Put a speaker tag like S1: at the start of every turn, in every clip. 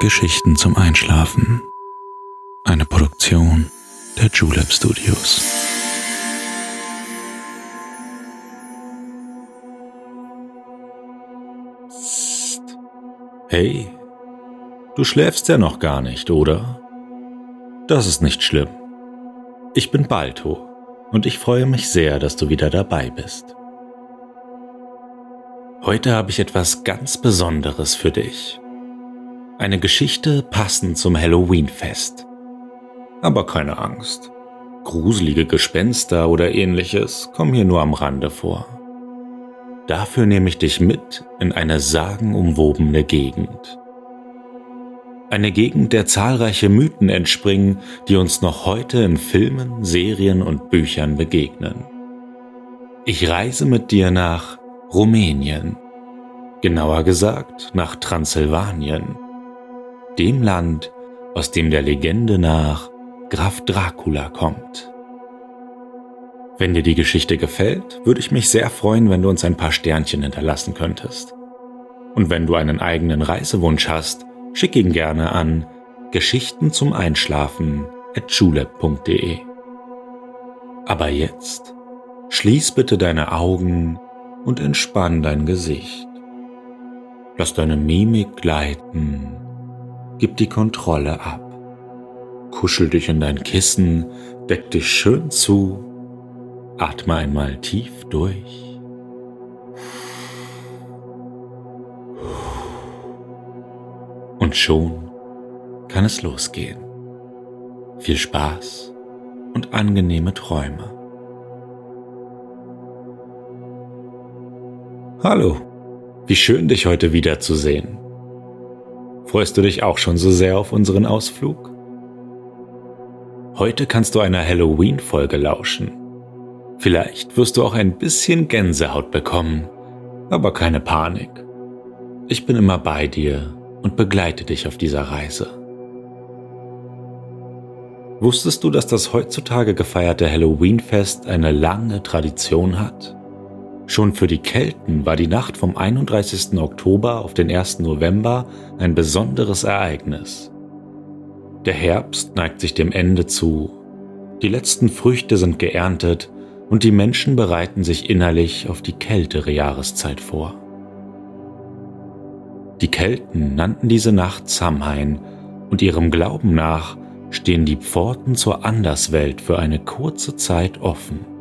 S1: Geschichten zum Einschlafen. Eine Produktion der Julep Studios.
S2: Psst. Hey, du schläfst ja noch gar nicht, oder? Das ist nicht schlimm. Ich bin Balto und ich freue mich sehr, dass du wieder dabei bist. Heute habe ich etwas ganz Besonderes für dich. Eine Geschichte passend zum Halloween-Fest. Aber keine Angst. Gruselige Gespenster oder ähnliches kommen hier nur am Rande vor. Dafür nehme ich dich mit in eine sagenumwobene Gegend. Eine Gegend, der zahlreiche Mythen entspringen, die uns noch heute in Filmen, Serien und Büchern begegnen. Ich reise mit dir nach Rumänien, genauer gesagt nach Transsilvanien, dem Land, aus dem der Legende nach Graf Dracula kommt. Wenn dir die Geschichte gefällt, würde ich mich sehr freuen, wenn du uns ein paar Sternchen hinterlassen könntest. Und wenn du einen eigenen Reisewunsch hast, schick ihn gerne an Geschichten zum Einschlafen at julep.de. Aber jetzt schließ bitte deine Augen und entspann dein Gesicht. Lass deine Mimik gleiten, gib die Kontrolle ab. Kuschel dich in dein Kissen, deck dich schön zu, atme einmal tief durch. Und schon kann es losgehen. Viel Spaß und angenehme Träume. Hallo, wie schön dich heute wiederzusehen. Freust du dich auch schon so sehr auf unseren Ausflug? Heute kannst du einer Halloween-Folge lauschen. Vielleicht wirst du auch ein bisschen Gänsehaut bekommen, aber keine Panik. Ich bin immer bei dir und begleite dich auf dieser Reise. Wusstest du, dass das heutzutage gefeierte Halloween-Fest eine lange Tradition hat? Schon für die Kelten war die Nacht vom 31. Oktober auf den 1. November ein besonderes Ereignis. Der Herbst neigt sich dem Ende zu, die letzten Früchte sind geerntet und die Menschen bereiten sich innerlich auf die kältere Jahreszeit vor. Die Kelten nannten diese Nacht Samhain und ihrem Glauben nach stehen die Pforten zur Anderswelt für eine kurze Zeit offen.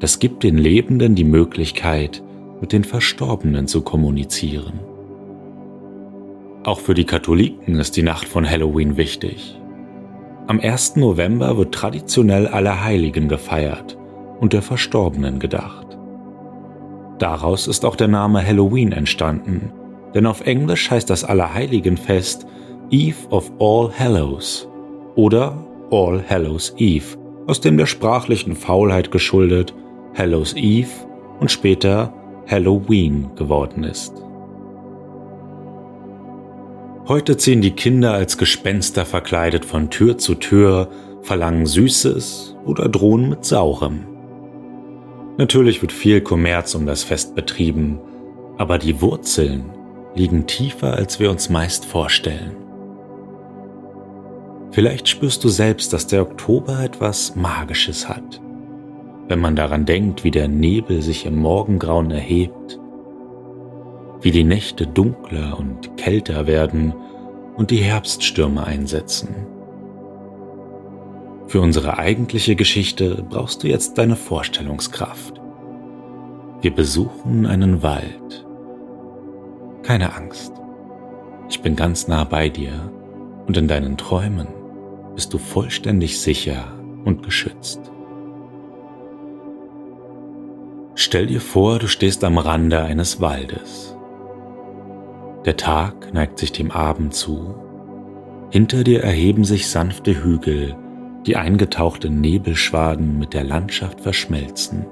S2: Das gibt den Lebenden die Möglichkeit, mit den Verstorbenen zu kommunizieren. Auch für die Katholiken ist die Nacht von Halloween wichtig. Am 1. November wird traditionell Allerheiligen gefeiert und der Verstorbenen gedacht. Daraus ist auch der Name Halloween entstanden, denn auf Englisch heißt das Allerheiligenfest Eve of All Hallows oder All Hallows Eve, aus dem der sprachlichen Faulheit geschuldet Hallows Eve und später Halloween geworden ist. Heute ziehen die Kinder als Gespenster verkleidet von Tür zu Tür, verlangen Süßes oder drohen mit Saurem. Natürlich wird viel Kommerz um das Fest betrieben, aber die Wurzeln liegen tiefer, als wir uns meist vorstellen. Vielleicht spürst du selbst, dass der Oktober etwas Magisches hat wenn man daran denkt, wie der Nebel sich im Morgengrauen erhebt, wie die Nächte dunkler und kälter werden und die Herbststürme einsetzen. Für unsere eigentliche Geschichte brauchst du jetzt deine Vorstellungskraft. Wir besuchen einen Wald. Keine Angst. Ich bin ganz nah bei dir und in deinen Träumen bist du vollständig sicher und geschützt. Stell dir vor, du stehst am Rande eines Waldes. Der Tag neigt sich dem Abend zu. Hinter dir erheben sich sanfte Hügel, die eingetauchte Nebelschwaden mit der Landschaft verschmelzen.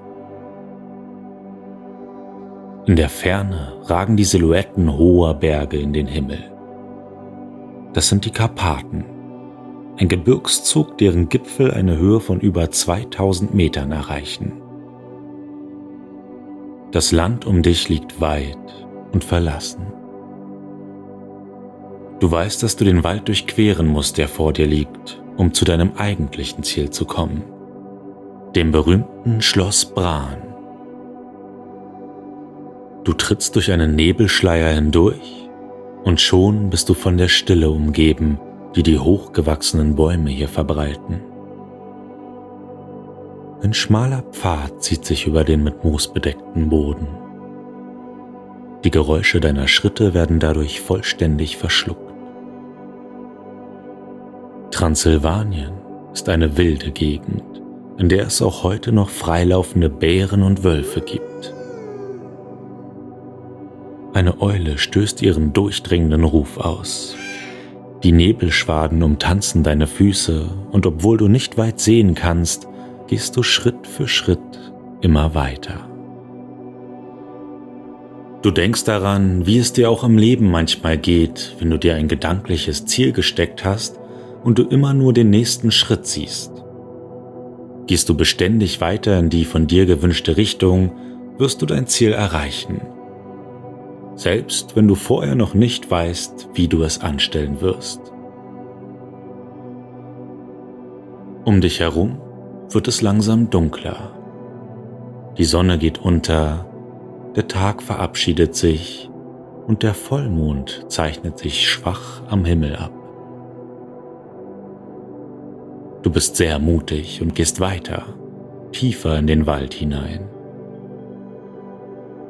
S2: In der Ferne ragen die Silhouetten hoher Berge in den Himmel. Das sind die Karpaten, ein Gebirgszug, deren Gipfel eine Höhe von über 2000 Metern erreichen. Das Land um dich liegt weit und verlassen. Du weißt, dass du den Wald durchqueren musst, der vor dir liegt, um zu deinem eigentlichen Ziel zu kommen, dem berühmten Schloss Bran. Du trittst durch einen Nebelschleier hindurch und schon bist du von der Stille umgeben, die die hochgewachsenen Bäume hier verbreiten. Ein schmaler Pfad zieht sich über den mit Moos bedeckten Boden. Die Geräusche deiner Schritte werden dadurch vollständig verschluckt. Transsilvanien ist eine wilde Gegend, in der es auch heute noch freilaufende Bären und Wölfe gibt. Eine Eule stößt ihren durchdringenden Ruf aus. Die Nebelschwaden umtanzen deine Füße und obwohl du nicht weit sehen kannst, gehst du Schritt für Schritt immer weiter. Du denkst daran, wie es dir auch im Leben manchmal geht, wenn du dir ein gedankliches Ziel gesteckt hast und du immer nur den nächsten Schritt siehst. Gehst du beständig weiter in die von dir gewünschte Richtung, wirst du dein Ziel erreichen. Selbst wenn du vorher noch nicht weißt, wie du es anstellen wirst. Um dich herum wird es langsam dunkler. Die Sonne geht unter, der Tag verabschiedet sich und der Vollmond zeichnet sich schwach am Himmel ab. Du bist sehr mutig und gehst weiter, tiefer in den Wald hinein.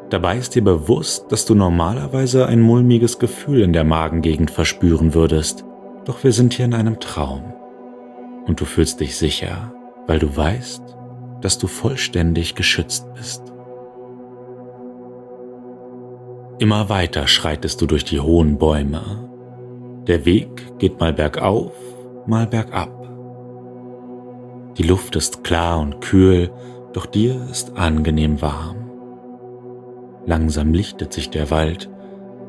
S2: Dabei ist dir bewusst, dass du normalerweise ein mulmiges Gefühl in der Magengegend verspüren würdest, doch wir sind hier in einem Traum und du fühlst dich sicher, weil du weißt, dass du vollständig geschützt bist. Immer weiter schreitest du durch die hohen Bäume. Der Weg geht mal bergauf, mal bergab. Die Luft ist klar und kühl, doch dir ist angenehm warm. Langsam lichtet sich der Wald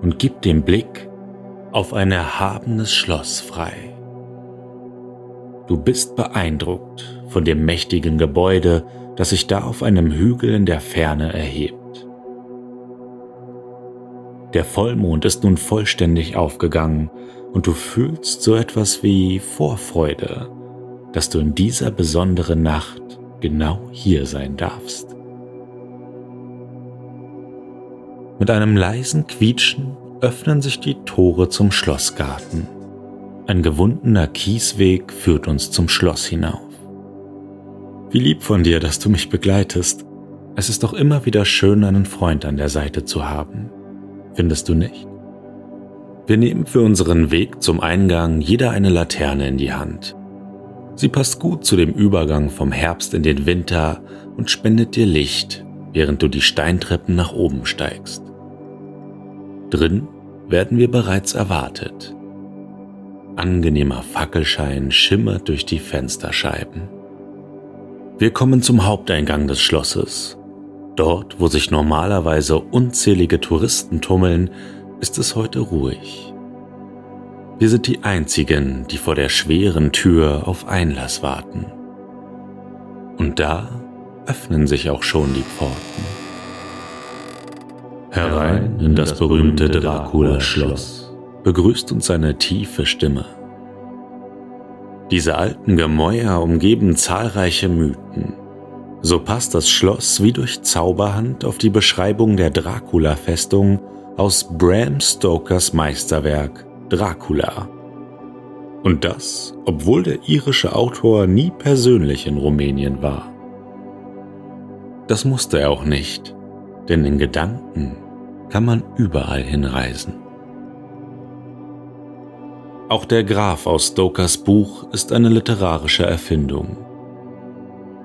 S2: und gibt den Blick auf ein erhabenes Schloss frei. Du bist beeindruckt von dem mächtigen Gebäude, das sich da auf einem Hügel in der Ferne erhebt. Der Vollmond ist nun vollständig aufgegangen und du fühlst so etwas wie Vorfreude, dass du in dieser besonderen Nacht genau hier sein darfst. Mit einem leisen Quietschen öffnen sich die Tore zum Schlossgarten. Ein gewundener Kiesweg führt uns zum Schloss hinauf. Wie lieb von dir, dass du mich begleitest. Es ist doch immer wieder schön, einen Freund an der Seite zu haben. Findest du nicht? Wir nehmen für unseren Weg zum Eingang jeder eine Laterne in die Hand. Sie passt gut zu dem Übergang vom Herbst in den Winter und spendet dir Licht, während du die Steintreppen nach oben steigst. Drin werden wir bereits erwartet angenehmer Fackelschein schimmert durch die Fensterscheiben. Wir kommen zum Haupteingang des Schlosses. Dort, wo sich normalerweise unzählige Touristen tummeln, ist es heute ruhig. Wir sind die Einzigen, die vor der schweren Tür auf Einlass warten. Und da öffnen sich auch schon die Pforten. Herein in das berühmte Dracula-Schloss begrüßt uns seine tiefe Stimme. Diese alten Gemäuer umgeben zahlreiche Mythen. So passt das Schloss wie durch Zauberhand auf die Beschreibung der Dracula-Festung aus Bram Stokers Meisterwerk Dracula. Und das, obwohl der irische Autor nie persönlich in Rumänien war. Das musste er auch nicht, denn in Gedanken kann man überall hinreisen. Auch der Graf aus Stokers Buch ist eine literarische Erfindung.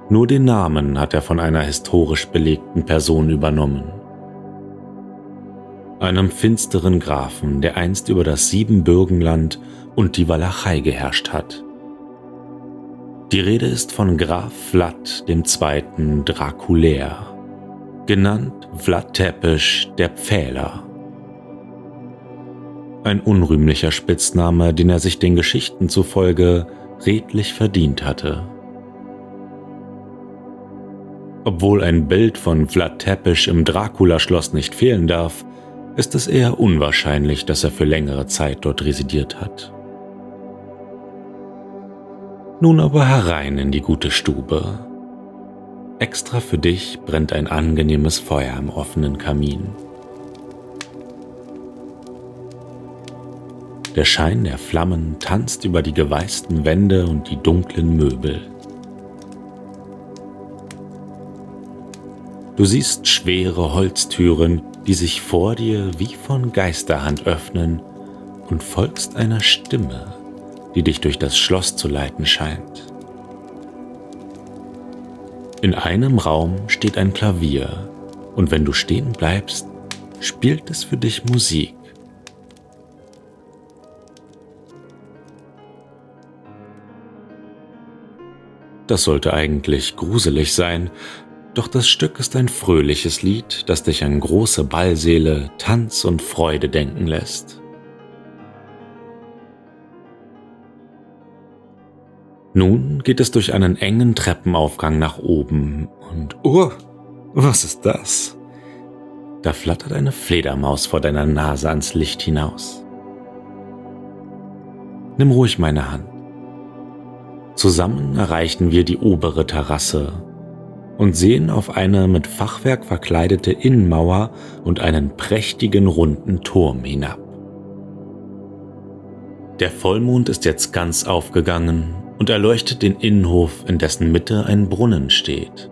S2: Nur den Namen hat er von einer historisch belegten Person übernommen. Einem finsteren Grafen, der einst über das Siebenbürgenland und die Walachei geherrscht hat. Die Rede ist von Graf Vlad II. Draculär, genannt Vlad Tepes der Pfähler ein unrühmlicher Spitzname, den er sich den Geschichten zufolge redlich verdient hatte. Obwohl ein Bild von Vlad Tepes im Dracula-Schloss nicht fehlen darf, ist es eher unwahrscheinlich, dass er für längere Zeit dort residiert hat. Nun aber herein in die gute Stube. Extra für dich brennt ein angenehmes Feuer im offenen Kamin. Der Schein der Flammen tanzt über die geweißten Wände und die dunklen Möbel. Du siehst schwere Holztüren, die sich vor dir wie von Geisterhand öffnen und folgst einer Stimme, die dich durch das Schloss zu leiten scheint. In einem Raum steht ein Klavier und wenn du stehen bleibst, spielt es für dich Musik. Das sollte eigentlich gruselig sein, doch das Stück ist ein fröhliches Lied, das dich an große Ballseele, Tanz und Freude denken lässt. Nun geht es durch einen engen Treppenaufgang nach oben und oh, was ist das? Da flattert eine Fledermaus vor deiner Nase ans Licht hinaus. Nimm ruhig meine Hand. Zusammen erreichen wir die obere Terrasse und sehen auf eine mit Fachwerk verkleidete Innenmauer und einen prächtigen runden Turm hinab. Der Vollmond ist jetzt ganz aufgegangen und erleuchtet den Innenhof, in dessen Mitte ein Brunnen steht.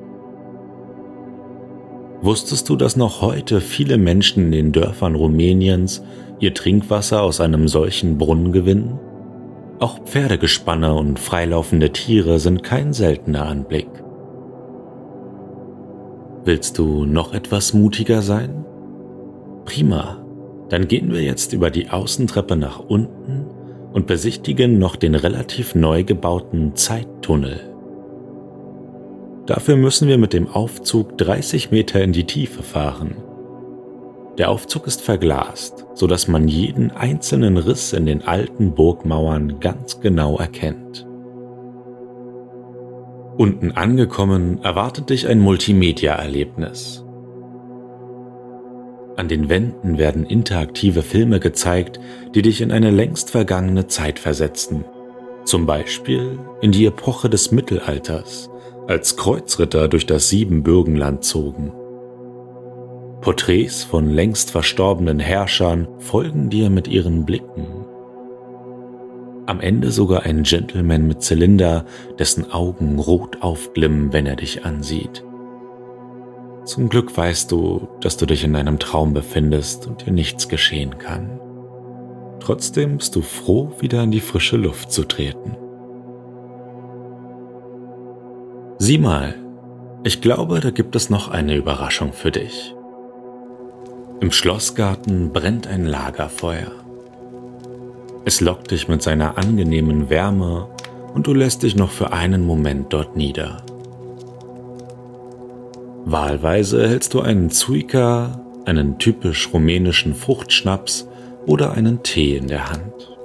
S2: Wusstest du, dass noch heute viele Menschen in den Dörfern Rumäniens ihr Trinkwasser aus einem solchen Brunnen gewinnen? Auch Pferdegespanne und freilaufende Tiere sind kein seltener Anblick. Willst du noch etwas mutiger sein? Prima, dann gehen wir jetzt über die Außentreppe nach unten und besichtigen noch den relativ neu gebauten Zeittunnel. Dafür müssen wir mit dem Aufzug 30 Meter in die Tiefe fahren. Der Aufzug ist verglast, sodass man jeden einzelnen Riss in den alten Burgmauern ganz genau erkennt. Unten angekommen erwartet dich ein Multimedia-Erlebnis. An den Wänden werden interaktive Filme gezeigt, die dich in eine längst vergangene Zeit versetzen. Zum Beispiel in die Epoche des Mittelalters, als Kreuzritter durch das Siebenbürgenland zogen. Porträts von längst verstorbenen Herrschern folgen dir mit ihren Blicken am Ende sogar ein Gentleman mit Zylinder, dessen Augen rot aufglimmen, wenn er dich ansieht. Zum Glück weißt du, dass du dich in einem Traum befindest und dir nichts geschehen kann. Trotzdem bist du froh, wieder in die frische Luft zu treten. Sieh mal, ich glaube, da gibt es noch eine Überraschung für dich. Im Schlossgarten brennt ein Lagerfeuer. Es lockt dich mit seiner angenehmen Wärme und du lässt dich noch für einen Moment dort nieder. Wahlweise hältst du einen Zuika, einen typisch rumänischen Fruchtschnaps oder einen Tee in der Hand.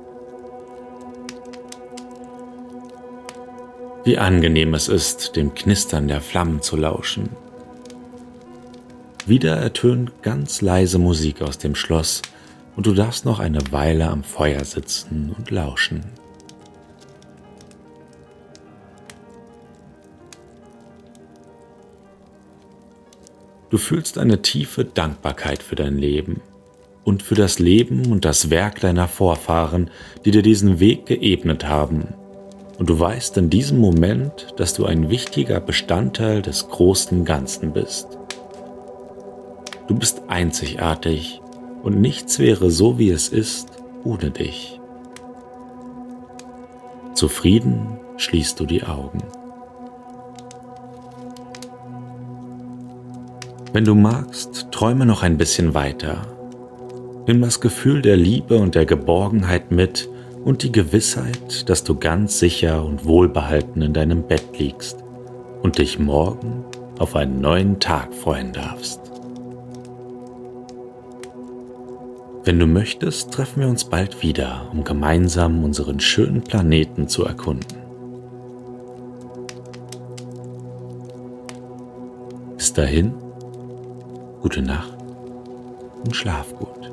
S2: Wie angenehm es ist, dem Knistern der Flammen zu lauschen. Wieder ertönt ganz leise Musik aus dem Schloss, und du darfst noch eine Weile am Feuer sitzen und lauschen. Du fühlst eine tiefe Dankbarkeit für dein Leben und für das Leben und das Werk deiner Vorfahren, die dir diesen Weg geebnet haben. Und du weißt in diesem Moment, dass du ein wichtiger Bestandteil des großen Ganzen bist. Du bist einzigartig und nichts wäre so, wie es ist, ohne dich. Zufrieden schließt du die Augen. Wenn du magst, träume noch ein bisschen weiter. Nimm das Gefühl der Liebe und der Geborgenheit mit und die Gewissheit, dass du ganz sicher und wohlbehalten in deinem Bett liegst und dich morgen auf einen neuen Tag freuen darfst. Wenn du möchtest, treffen wir uns bald wieder, um gemeinsam unseren schönen Planeten zu erkunden. Bis dahin, gute Nacht und schlaf gut.